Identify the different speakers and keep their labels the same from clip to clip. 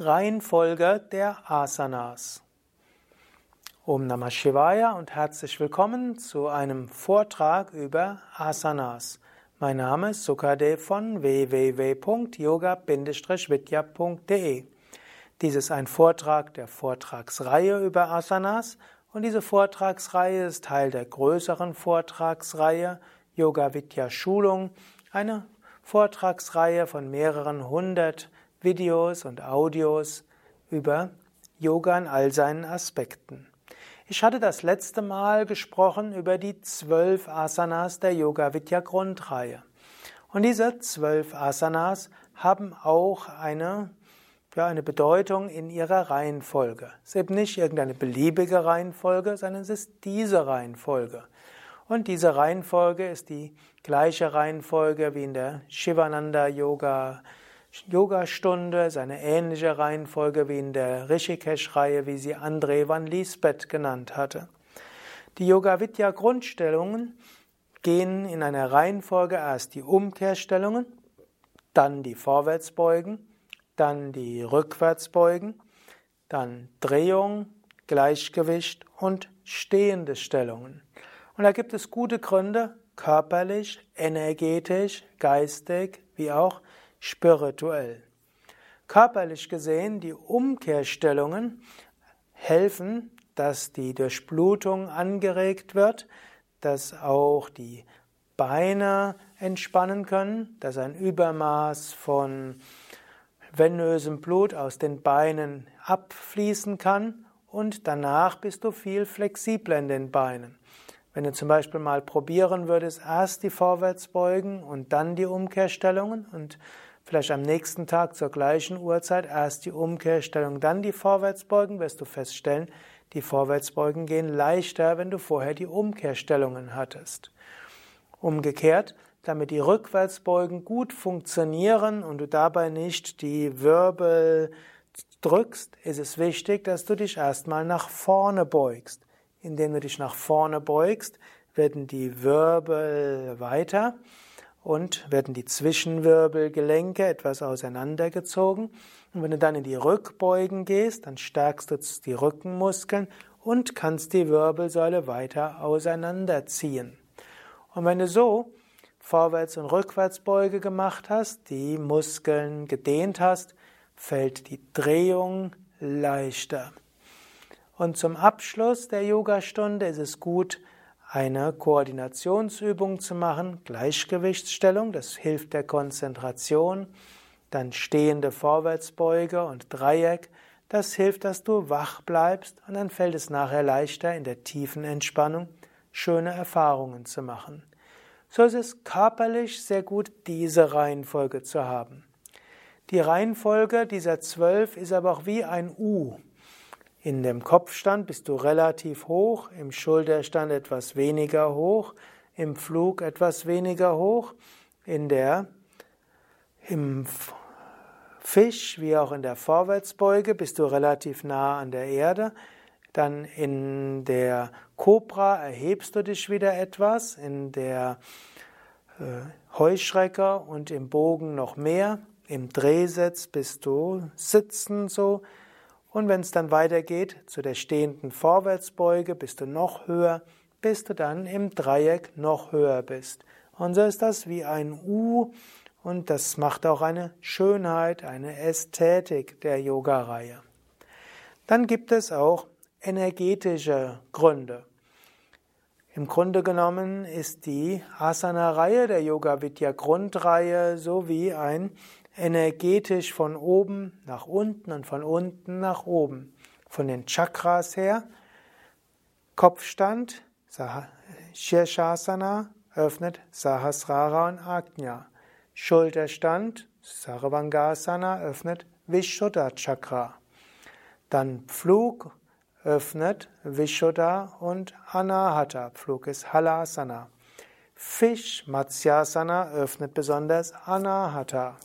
Speaker 1: Reihenfolge der Asanas. Om Namah Shivaya und herzlich willkommen zu einem Vortrag über Asanas. Mein Name ist Sukadev von www.yoga-vidya.de. Dies ist ein Vortrag der Vortragsreihe über Asanas und diese Vortragsreihe ist Teil der größeren Vortragsreihe Yoga Vidya Schulung, eine Vortragsreihe von mehreren hundert Videos und Audios über Yoga in all seinen Aspekten. Ich hatte das letzte Mal gesprochen über die zwölf Asanas der Yoga Vidya Grundreihe. Und diese zwölf Asanas haben auch eine, ja, eine Bedeutung in ihrer Reihenfolge. Es ist eben nicht irgendeine beliebige Reihenfolge, sondern es ist diese Reihenfolge. Und diese Reihenfolge ist die gleiche Reihenfolge wie in der Shivananda Yoga Yogastunde, ist eine ähnliche Reihenfolge wie in der Rishikesh-Reihe, wie sie André van Liesbeth genannt hatte. Die Yoga-Vidya-Grundstellungen gehen in einer Reihenfolge erst die Umkehrstellungen, dann die Vorwärtsbeugen, dann die Rückwärtsbeugen, dann Drehung, Gleichgewicht und stehende Stellungen. Und da gibt es gute Gründe, körperlich, energetisch, geistig, wie auch spirituell. Körperlich gesehen, die Umkehrstellungen helfen, dass die Durchblutung angeregt wird, dass auch die Beine entspannen können, dass ein Übermaß von venösem Blut aus den Beinen abfließen kann und danach bist du viel flexibler in den Beinen. Wenn du zum Beispiel mal probieren würdest, erst die Vorwärtsbeugen und dann die Umkehrstellungen und vielleicht am nächsten Tag zur gleichen Uhrzeit erst die Umkehrstellung, dann die Vorwärtsbeugen, wirst du feststellen, die Vorwärtsbeugen gehen leichter, wenn du vorher die Umkehrstellungen hattest. Umgekehrt, damit die Rückwärtsbeugen gut funktionieren und du dabei nicht die Wirbel drückst, ist es wichtig, dass du dich erstmal nach vorne beugst. Indem du dich nach vorne beugst, werden die Wirbel weiter und werden die Zwischenwirbelgelenke etwas auseinandergezogen. Und wenn du dann in die Rückbeugen gehst, dann stärkst du die Rückenmuskeln und kannst die Wirbelsäule weiter auseinanderziehen. Und wenn du so Vorwärts- und Rückwärtsbeuge gemacht hast, die Muskeln gedehnt hast, fällt die Drehung leichter. Und zum Abschluss der Yogastunde ist es gut, eine Koordinationsübung zu machen, Gleichgewichtsstellung, das hilft der Konzentration, dann stehende Vorwärtsbeuge und Dreieck, das hilft, dass du wach bleibst und dann fällt es nachher leichter in der tiefen Entspannung schöne Erfahrungen zu machen. So ist es körperlich sehr gut, diese Reihenfolge zu haben. Die Reihenfolge dieser zwölf ist aber auch wie ein U. In dem Kopfstand bist du relativ hoch, im Schulterstand etwas weniger hoch, im Flug etwas weniger hoch, in der im Fisch wie auch in der Vorwärtsbeuge bist du relativ nah an der Erde. Dann in der Kobra erhebst du dich wieder etwas, in der äh, Heuschrecker und im Bogen noch mehr. Im Drehsitz bist du sitzen so. Und wenn es dann weitergeht zu der stehenden Vorwärtsbeuge, bist du noch höher, bis du dann im Dreieck noch höher bist. Und so ist das wie ein U und das macht auch eine Schönheit, eine Ästhetik der Yoga-Reihe. Dann gibt es auch energetische Gründe. Im Grunde genommen ist die Asana-Reihe der Yoga Vidya Grundreihe so wie ein energetisch von oben nach unten und von unten nach oben. Von den Chakras her. Kopfstand, Shirshasana, öffnet Sahasrara und Ajna. Schulterstand, Sarvangasana, öffnet Vishuddha Chakra. Dann Pflug, öffnet Vishuddha und Anahata. Pflug ist Halasana. Fisch, Matsyasana, öffnet besonders Anahata.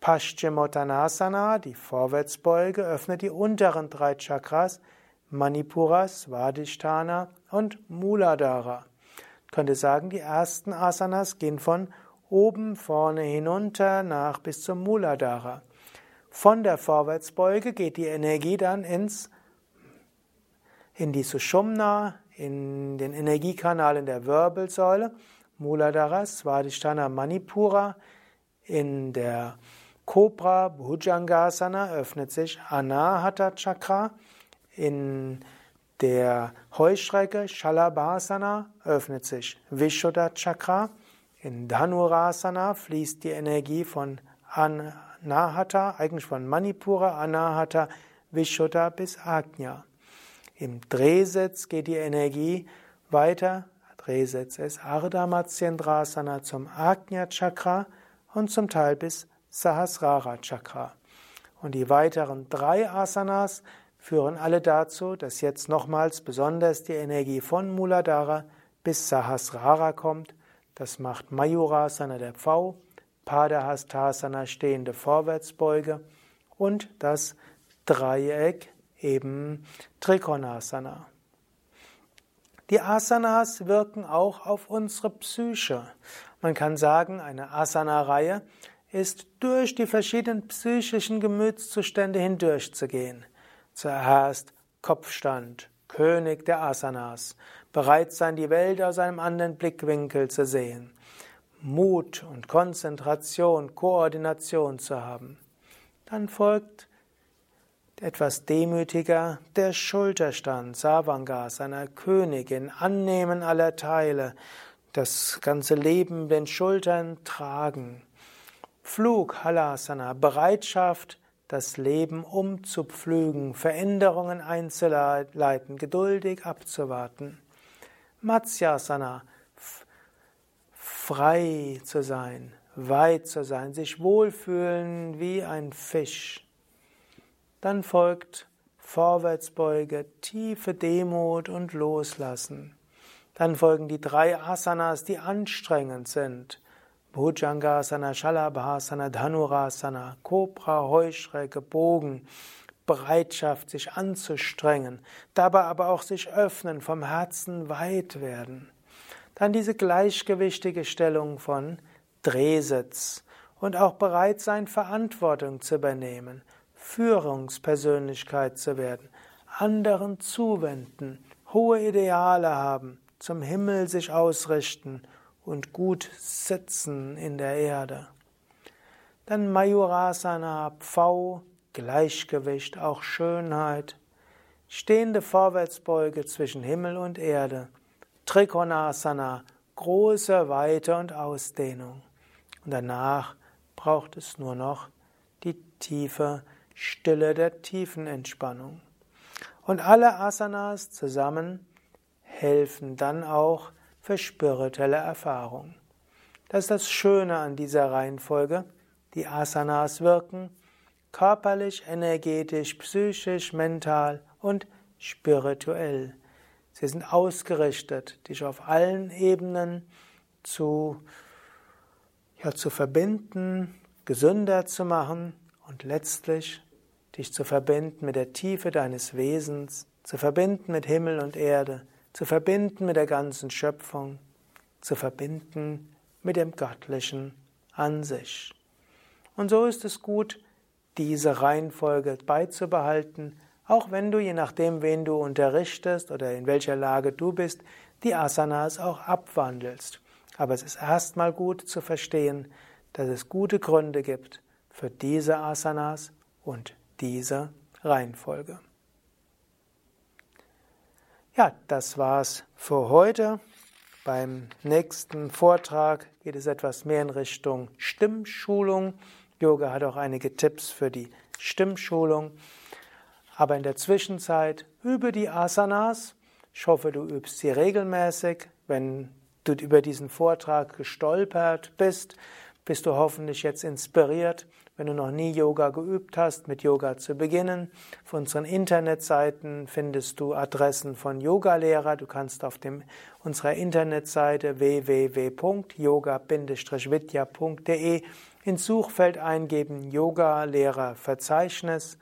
Speaker 1: Paschimottanasana, die Vorwärtsbeuge, öffnet die unteren drei Chakras, Manipura, Svadhisthana und Muladhara. Ich könnte sagen, die ersten Asanas gehen von oben, vorne hinunter, nach bis zum Muladhara. Von der Vorwärtsbeuge geht die Energie dann ins, in die Sushumna, in den Energiekanal in der Wirbelsäule, Muladhara, Svadhisthana, Manipura. In der Cobra Bhujangasana öffnet sich Anahata Chakra. In der Heuschrecke Shalabhasana öffnet sich Vishuddha Chakra. In Dhanurasana fließt die Energie von Anahata, eigentlich von Manipura, Anahata, Vishuddha bis Ajna. Im Drehsitz geht die Energie weiter. Drehsitz ist Ardha Matsyendrasana zum Ajna Chakra und zum Teil bis Sahasrara Chakra. Und die weiteren drei Asanas führen alle dazu, dass jetzt nochmals besonders die Energie von Muladhara bis Sahasrara kommt das macht Mayurasana der Pfau, Padahastasana stehende Vorwärtsbeuge und das Dreieck eben Trikonasana. Die Asanas wirken auch auf unsere Psyche. Man kann sagen, eine Asana-Reihe ist durch die verschiedenen psychischen Gemütszustände hindurchzugehen. Zuerst Kopfstand, König der Asanas, bereit sein, die Welt aus einem anderen Blickwinkel zu sehen, Mut und Konzentration, Koordination zu haben. Dann folgt etwas demütiger der Schulterstand, Savanga, seiner Königin, Annehmen aller Teile, das ganze Leben den Schultern tragen. Flug, Halasana, Bereitschaft, das Leben umzupflügen, Veränderungen einzuleiten, geduldig abzuwarten. Matsyasana, frei zu sein, weit zu sein, sich wohlfühlen wie ein Fisch. Dann folgt Vorwärtsbeuge, tiefe Demut und Loslassen. Dann folgen die drei Asanas, die anstrengend sind. Bhujangasana, Shalabhasana, Dhanurasana, Kobra, Heuschrecke, Bogen, Bereitschaft, sich anzustrengen, dabei aber auch sich öffnen, vom Herzen weit werden. Dann diese gleichgewichtige Stellung von Drehsitz und auch bereit sein, Verantwortung zu übernehmen, Führungspersönlichkeit zu werden, anderen zuwenden, hohe Ideale haben, zum Himmel sich ausrichten und gut sitzen in der Erde. Dann Mayurasana, Pfau, Gleichgewicht, auch Schönheit, stehende Vorwärtsbeuge zwischen Himmel und Erde, Trikonasana, große Weite und Ausdehnung. Und danach braucht es nur noch die tiefe Stille der tiefen Entspannung. Und alle Asanas zusammen helfen dann auch für spirituelle Erfahrung. Das ist das Schöne an dieser Reihenfolge. Die Asanas wirken körperlich, energetisch, psychisch, mental und spirituell. Sie sind ausgerichtet, dich auf allen Ebenen zu, ja, zu verbinden, gesünder zu machen und letztlich dich zu verbinden mit der Tiefe deines Wesens, zu verbinden mit Himmel und Erde, zu verbinden mit der ganzen Schöpfung, zu verbinden mit dem Göttlichen an sich. Und so ist es gut, diese Reihenfolge beizubehalten, auch wenn du, je nachdem, wen du unterrichtest oder in welcher Lage du bist, die Asanas auch abwandelst. Aber es ist erstmal gut zu verstehen, dass es gute Gründe gibt für diese Asanas und diese Reihenfolge. Ja, das war's für heute. Beim nächsten Vortrag geht es etwas mehr in Richtung Stimmschulung. Yoga hat auch einige Tipps für die Stimmschulung. Aber in der Zwischenzeit übe die Asanas. Ich hoffe, du übst sie regelmäßig. Wenn du über diesen Vortrag gestolpert bist, bist du hoffentlich jetzt inspiriert, wenn du noch nie Yoga geübt hast, mit Yoga zu beginnen. Auf unseren Internetseiten findest du Adressen von Yogalehrer. Du kannst auf dem, unserer Internetseite www.yoga-vidya.de ins Suchfeld eingeben Yoga-Lehrer-Verzeichnis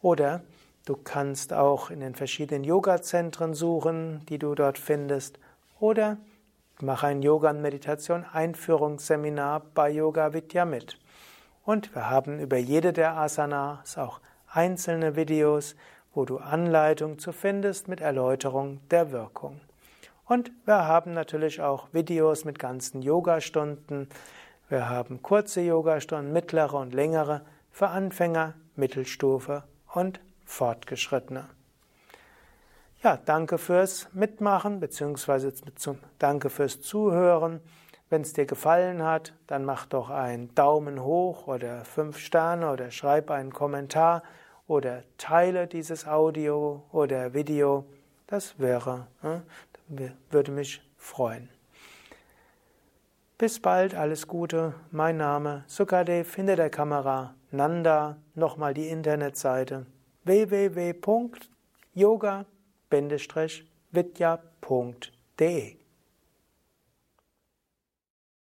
Speaker 1: oder du kannst auch in den verschiedenen Yoga-Zentren suchen, die du dort findest oder mach ein Yoga- und Meditation-Einführungsseminar bei Yoga Vidya mit. Und wir haben über jede der Asanas auch einzelne Videos, wo du Anleitung zu findest mit Erläuterung der Wirkung. Und wir haben natürlich auch Videos mit ganzen Yogastunden. Wir haben kurze Yogastunden, mittlere und längere für Anfänger, Mittelstufe und Fortgeschrittene. Ja, danke fürs Mitmachen, beziehungsweise danke fürs Zuhören. Wenn es dir gefallen hat, dann mach doch einen Daumen hoch oder fünf Sterne oder schreib einen Kommentar oder teile dieses Audio oder Video. Das wäre, würde mich freuen. Bis bald, alles Gute. Mein Name Sukadev, hinter der Kamera Nanda. Nochmal die Internetseite www.yoga-vidya.de